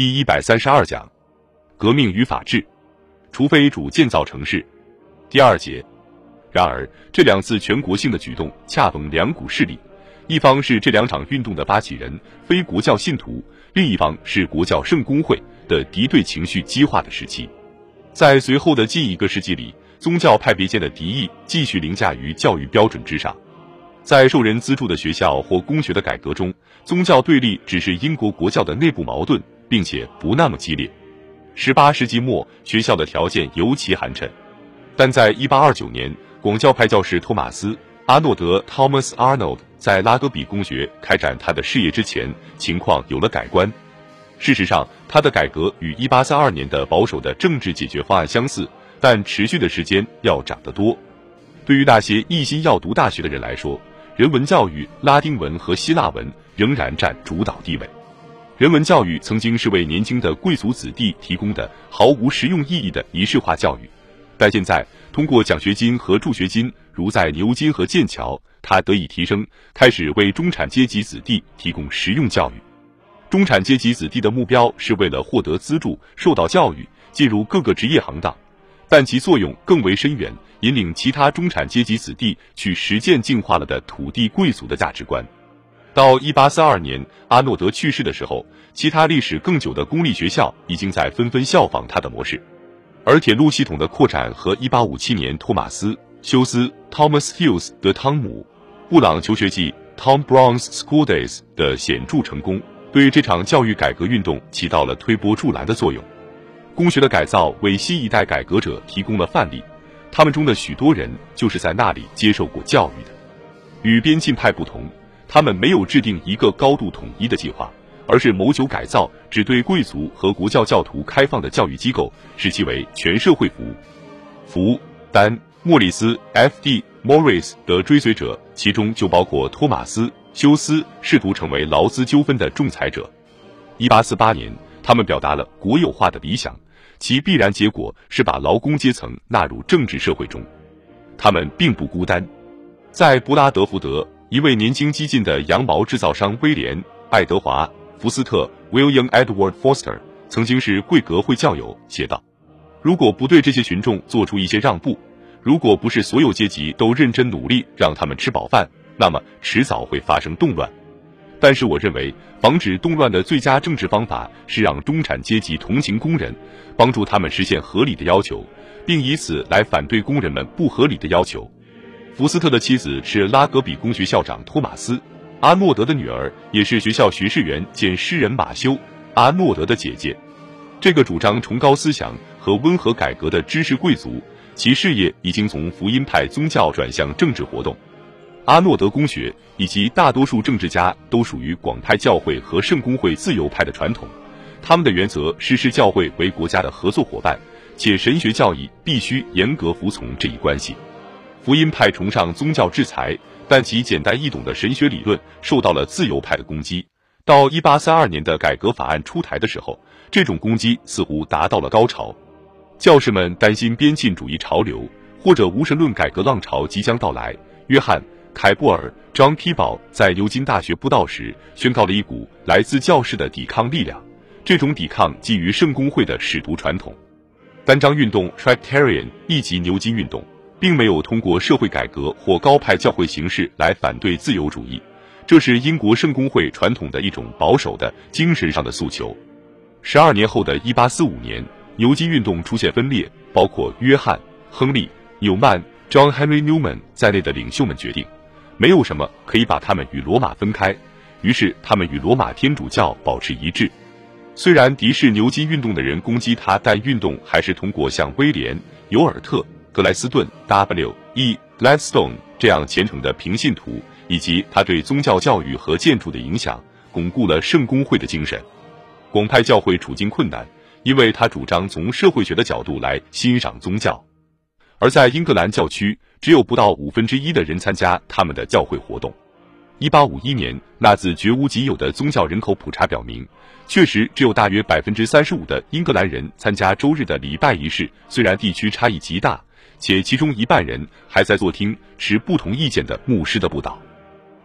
第一百三十二讲：革命与法治。除非主建造城市。第二节。然而，这两次全国性的举动恰逢两股势力，一方是这两场运动的发起人非国教信徒，另一方是国教圣公会的敌对情绪激化的时期。在随后的近一个世纪里，宗教派别间的敌意继续凌驾于教育标准之上。在受人资助的学校或公学的改革中，宗教对立只是英国国教的内部矛盾，并且不那么激烈。十八世纪末，学校的条件尤其寒碜，但在一八二九年，广教派教士托马斯·阿诺德 （Thomas Arnold） 在拉格比公学开展他的事业之前，情况有了改观。事实上，他的改革与一八三二年的保守的政治解决方案相似，但持续的时间要长得多。对于那些一心要读大学的人来说，人文教育、拉丁文和希腊文仍然占主导地位。人文教育曾经是为年轻的贵族子弟提供的毫无实用意义的仪式化教育，但现在通过奖学金和助学金，如在牛津和剑桥，它得以提升，开始为中产阶级子弟提供实用教育。中产阶级子弟的目标是为了获得资助、受到教育、进入各个职业行当，但其作用更为深远，引领其他中产阶级子弟去实践进化了的土地贵族的价值观。到一八三二年阿诺德去世的时候，其他历史更久的公立学校已经在纷纷效仿他的模式，而铁路系统的扩展和一八五七年托马斯·休斯 （Thomas Hughes） 的汤姆·布朗求学记 （Tom Brown's School Days） 的显著成功。对这场教育改革运动起到了推波助澜的作用。公学的改造为新一代改革者提供了范例，他们中的许多人就是在那里接受过教育的。与边沁派不同，他们没有制定一个高度统一的计划，而是谋求改造只对贵族和国教教徒开放的教育机构，使其为全社会服务。福丹莫里斯 （F.D. Morris） 的追随者，其中就包括托马斯。休斯试图成为劳资纠纷的仲裁者。一八四八年，他们表达了国有化的理想，其必然结果是把劳工阶层纳入政治社会中。他们并不孤单，在布拉德福德，一位年轻激进的羊毛制造商威廉·爱德华·福斯特 （William Edward Foster） 曾经是贵格会教友，写道：“如果不对这些群众做出一些让步，如果不是所有阶级都认真努力让他们吃饱饭。”那么迟早会发生动乱，但是我认为防止动乱的最佳政治方法是让中产阶级同情工人，帮助他们实现合理的要求，并以此来反对工人们不合理的要求。福斯特的妻子是拉格比公学校长托马斯·阿诺德的女儿，也是学校学士员兼诗人马修·阿诺德的姐姐。这个主张崇高思想和温和改革的知识贵族，其事业已经从福音派宗教转向政治活动。阿诺德公学以及大多数政治家都属于广派教会和圣公会自由派的传统，他们的原则是视教会为国家的合作伙伴，且神学教义必须严格服从这一关系。福音派崇尚宗教制裁，但其简单易懂的神学理论受到了自由派的攻击。到一八三二年的改革法案出台的时候，这种攻击似乎达到了高潮。教士们担心边沁主义潮流或者无神论改革浪潮即将到来。约翰。凯布尔 （John k e b a l 在牛津大学布道时，宣告了一股来自教士的抵抗力量。这种抵抗基于圣公会的使徒传统。单章运动 （Tractarian） 以及牛津运动，并没有通过社会改革或高派教会形式来反对自由主义，这是英国圣公会传统的一种保守的精神上的诉求。十二年后的一八四五年，牛津运动出现分裂，包括约翰·亨利·纽曼 （John Henry Newman） 在内的领袖们决定。没有什么可以把他们与罗马分开，于是他们与罗马天主教保持一致。虽然敌视牛津运动的人攻击他，但运动还是通过像威廉·尤尔特·格莱斯顿 （W.E. Gladstone） 这样虔诚的平信徒，以及他对宗教教育和建筑的影响，巩固了圣公会的精神。广派教会处境困难，因为他主张从社会学的角度来欣赏宗教。而在英格兰教区，只有不到五分之一的人参加他们的教会活动。一八五一年，那自绝无仅有的宗教人口普查表明，确实只有大约百分之三十五的英格兰人参加周日的礼拜仪式。虽然地区差异极大，且其中一半人还在坐听持不同意见的牧师的布道。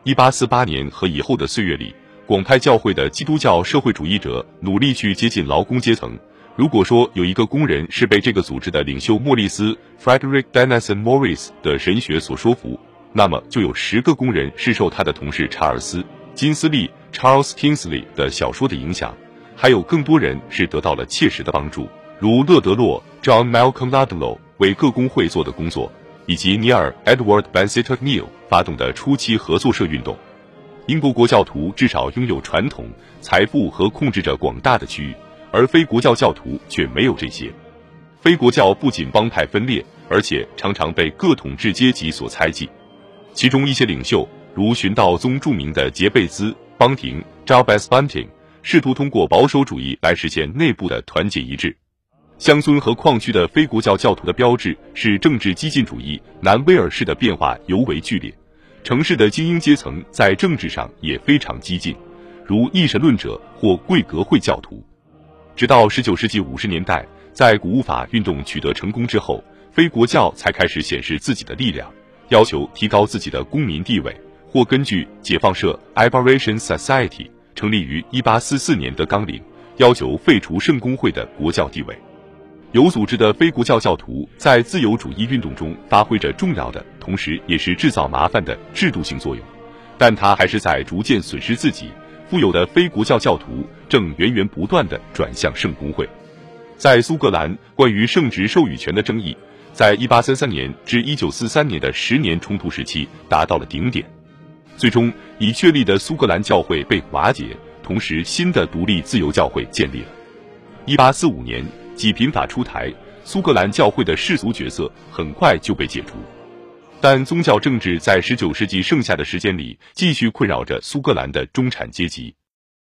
一八四八年和以后的岁月里，广派教会的基督教社会主义者努力去接近劳工阶层。如果说有一个工人是被这个组织的领袖莫里斯 （Frederick Denison Morris） 的神学所说服，那么就有十个工人是受他的同事查尔斯·金斯利 （Charles Kingsley） 的小说的影响，还有更多人是得到了切实的帮助，如勒德洛 （John Malcolm Ludlow） 为各工会做的工作，以及尼尔 （Edward Bensitter Neal） 发动的初期合作社运动。英国国教徒至少拥有传统、财富和控制着广大的区域。而非国教教徒却没有这些。非国教不仅帮派分裂，而且常常被各统治阶级所猜忌。其中一些领袖，如寻道宗著名的杰贝兹·邦廷 （Jabez Bunting），试图通过保守主义来实现内部的团结一致。乡村和矿区的非国教教徒的标志是政治激进主义。南威尔士的变化尤为剧烈，城市的精英阶层在政治上也非常激进，如一神论者或贵格会教徒。直到十九世纪五十年代，在古物法运动取得成功之后，非国教才开始显示自己的力量，要求提高自己的公民地位，或根据解放社 （Liberation Society） 成立于一八四四年的纲领，要求废除圣公会的国教地位。有组织的非国教教徒在自由主义运动中发挥着重要的，同时也是制造麻烦的制度性作用，但他还是在逐渐损失自己。富有的非国教教徒正源源不断地转向圣公会。在苏格兰，关于圣职授予权的争议，在1833年至1943年的十年冲突时期达到了顶点。最终，已确立的苏格兰教会被瓦解，同时新的独立自由教会建立了。1845年，济贫法出台，苏格兰教会的世俗角色很快就被解除。但宗教政治在19世纪剩下的时间里，继续困扰着苏格兰的中产阶级。